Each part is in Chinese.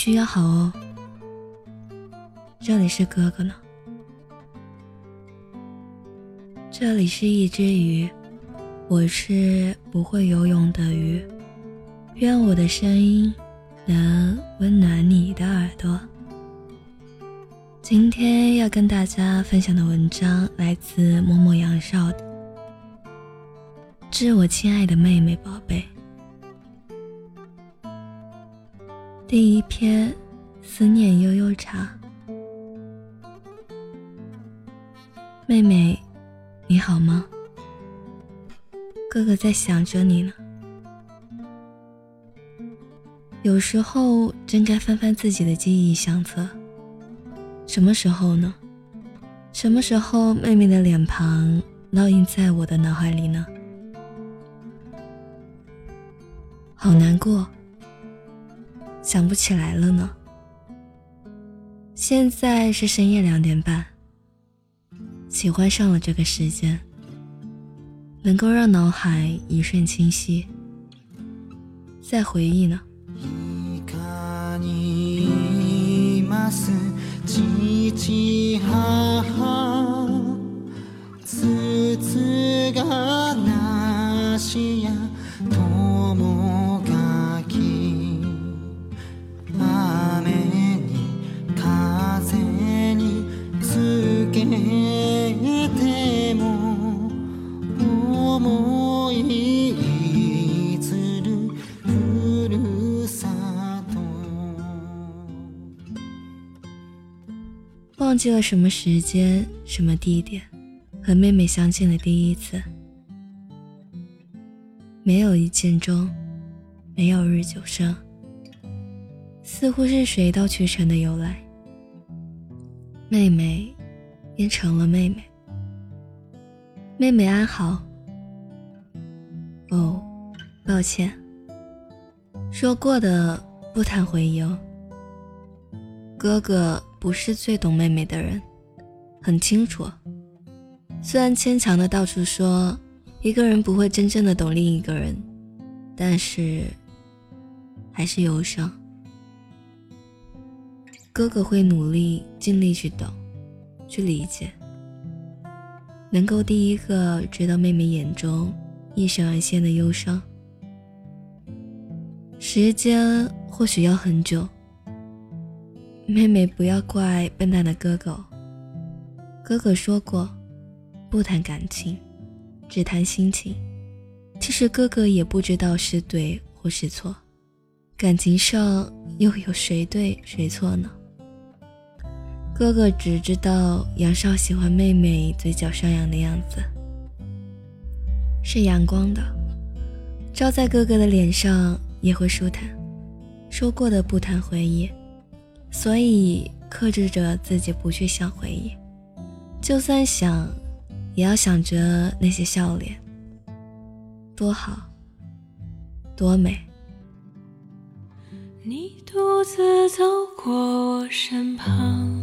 必须要好哦。这里是哥哥呢，这里是一只鱼，我是不会游泳的鱼。愿我的声音能温暖你的耳朵。今天要跟大家分享的文章来自默默杨少的《致我亲爱的妹妹宝贝》。第一篇，思念悠悠茶。妹妹，你好吗？哥哥在想着你呢。有时候真该翻翻自己的记忆相册。什么时候呢？什么时候妹妹的脸庞烙印在我的脑海里呢？好难过，想不起来了呢。现在是深夜两点半，喜欢上了这个时间，能够让脑海一瞬清晰。在回忆呢。记了什么时间、什么地点，和妹妹相见的第一次。没有一见钟，没有日久生，似乎是水到渠成的由来。妹妹，变成了妹妹。妹妹安好。哦，抱歉。说过的不谈回忆哦。哥哥。不是最懂妹妹的人，很清楚。虽然牵强的到处说一个人不会真正的懂另一个人，但是还是忧伤。哥哥会努力尽力去懂，去理解，能够第一个知道妹妹眼中一闪而现的忧伤。时间或许要很久。妹妹，不要怪笨蛋的哥哥。哥哥说过，不谈感情，只谈心情。其实哥哥也不知道是对或是错，感情上又有谁对谁错呢？哥哥只知道杨少喜欢妹妹嘴角上扬的样子，是阳光的，照在哥哥的脸上也会舒坦。说过的不谈回忆。所以克制着自己不去想回忆，就算想，也要想着那些笑脸，多好，多美。你独自走过我身旁，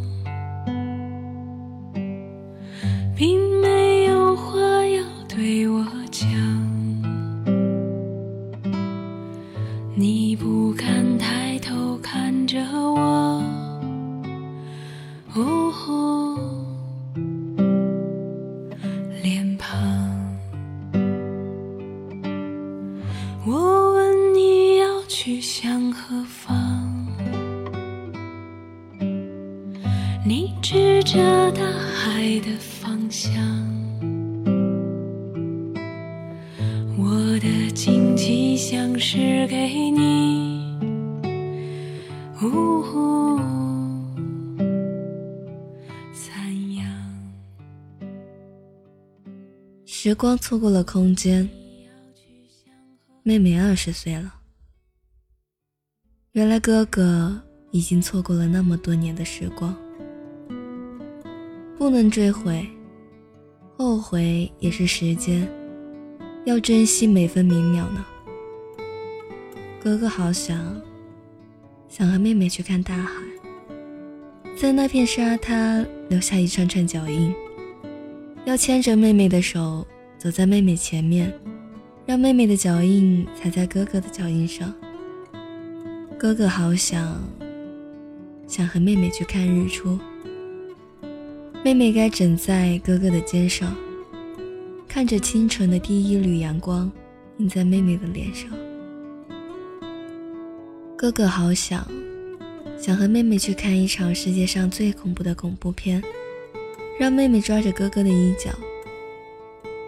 你指着大海的方向，我的惊奇像是给你。呜呼时光错过了空间，妹妹二十岁了。原来哥哥已经错过了那么多年的时光，不能追悔，后悔也是时间，要珍惜每分每秒呢。哥哥好想，想和妹妹去看大海，在那片沙滩留下一串串脚印，要牵着妹妹的手。走在妹妹前面，让妹妹的脚印踩在哥哥的脚印上。哥哥好想想和妹妹去看日出。妹妹该枕在哥哥的肩上，看着清晨的第一缕阳光映在妹妹的脸上。哥哥好想，想和妹妹去看一场世界上最恐怖的恐怖片，让妹妹抓着哥哥的衣角，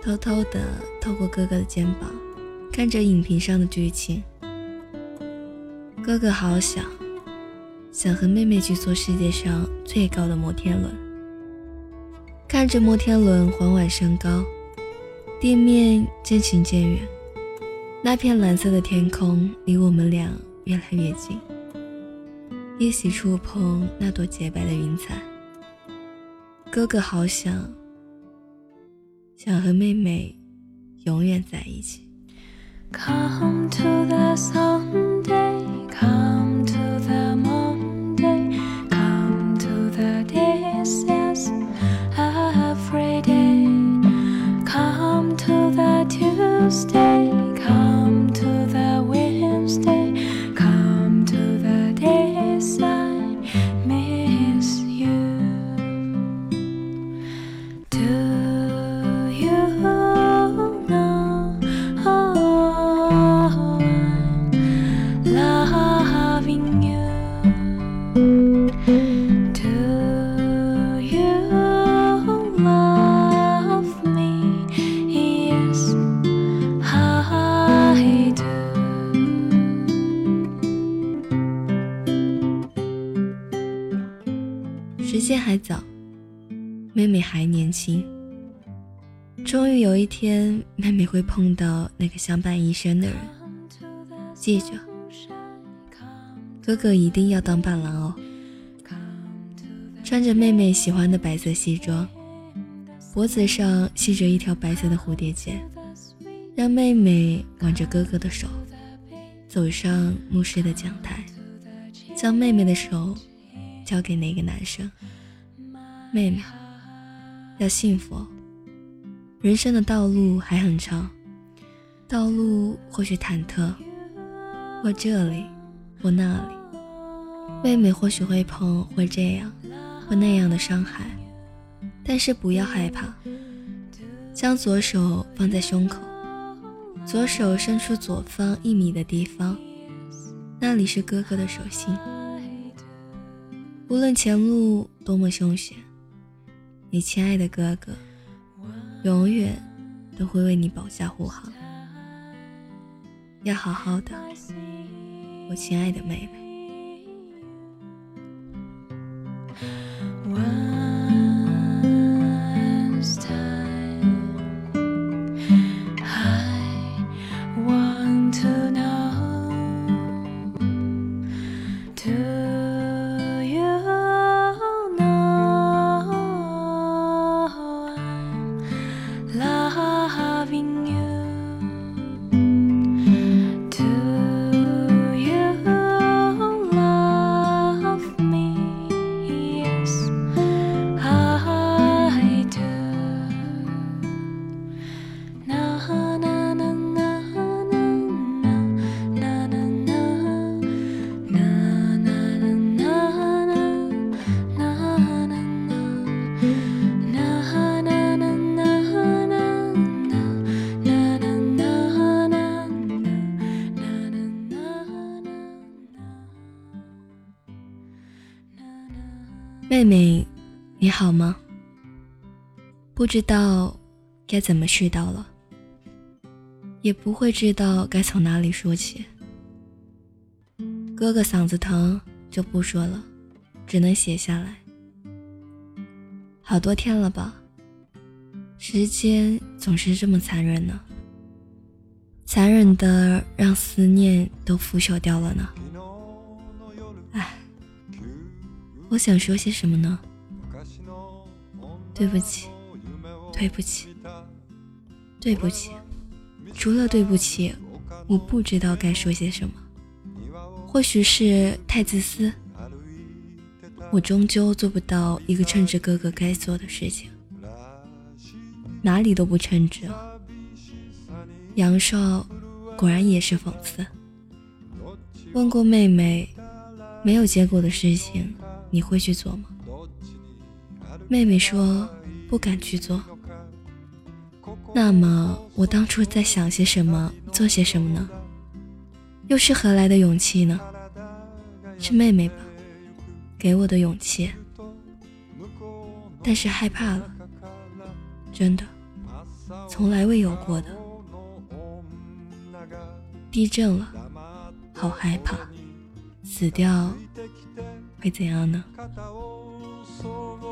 偷偷的透过哥哥的肩膀，看着影屏上的剧情。哥哥好想，想和妹妹去坐世界上最高的摩天轮，看着摩天轮缓缓升高，地面渐行渐远，那片蓝色的天空离我们俩。越来越近，一起触碰那朵洁白的云彩。哥哥好想，想和妹妹永远在一起。Come to the Sunday. 情。终于有一天，妹妹会碰到那个相伴一生的人。记着，哥哥一定要当伴郎哦。穿着妹妹喜欢的白色西装，脖子上系着一条白色的蝴蝶结，让妹妹挽着哥哥的手，走上牧师的讲台，将妹妹的手。交给那个男生，妹妹要幸福。人生的道路还很长，道路或许忐忑，或这里，或那里。妹妹或许会碰会这样，或那样的伤害，但是不要害怕。将左手放在胸口，左手伸出左方一米的地方，那里是哥哥的手心。无论前路多么凶险，你亲爱的哥哥永远都会为你保驾护航。要好好的，我亲爱的妹妹。好吗？不知道该怎么絮叨了，也不会知道该从哪里说起。哥哥嗓子疼就不说了，只能写下来。好多天了吧？时间总是这么残忍呢，残忍的让思念都腐朽掉了呢。唉我想说些什么呢？对不起，对不起，对不起。除了对不起，我不知道该说些什么。或许是太自私，我终究做不到一个称职哥哥该做的事情，哪里都不称职。杨少果然也是讽刺。问过妹妹，没有结果的事情。你会去做吗？妹妹说不敢去做。那么我当初在想些什么，做些什么呢？又是何来的勇气呢？是妹妹吧，给我的勇气。但是害怕了，真的，从来未有过的。地震了，好害怕，死掉会怎样呢？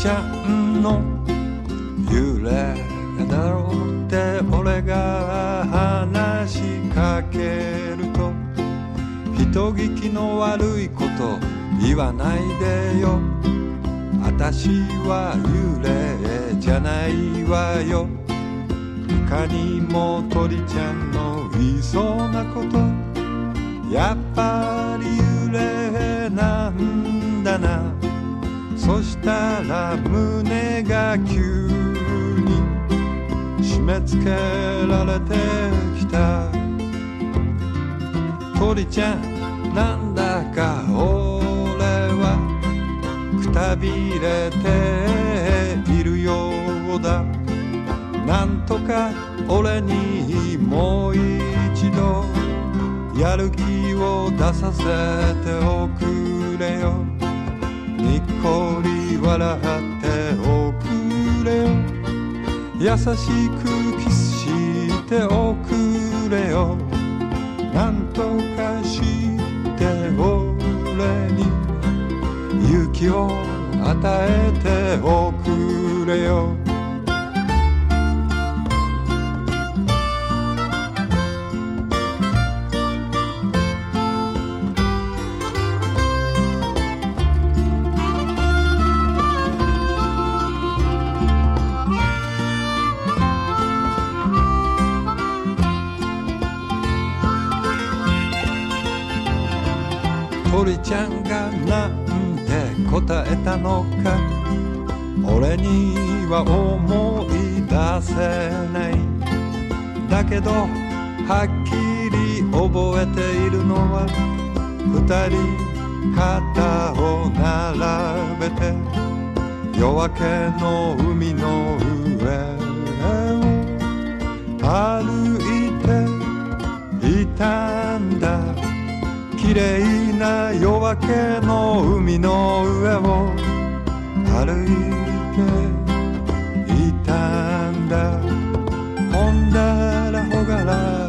ちゃんの幽霊だろうって俺が話しかけると人聞きの悪いこと言わないでよ。私は幽霊じゃないわよ。いかにも鳥ちゃんの言いそうなことやっぱり幽霊なんだな。そしたら胸が急に締め付けられてきた鳥ちゃんなんだか俺はくたびれているようだなんとか俺にもう一度やる気を出させておくれよにっこり笑っておくれよ。優しくキスしておくれよ。なんとかして俺に勇気を与えておくれよ。答えたのか？俺には思い出せない。だけどはっきり覚えているのは二人肩を並べて夜明けの海の上を歩いていたんだ。綺麗な夜明けの海の上を歩いていたんだ。ほんだらほがら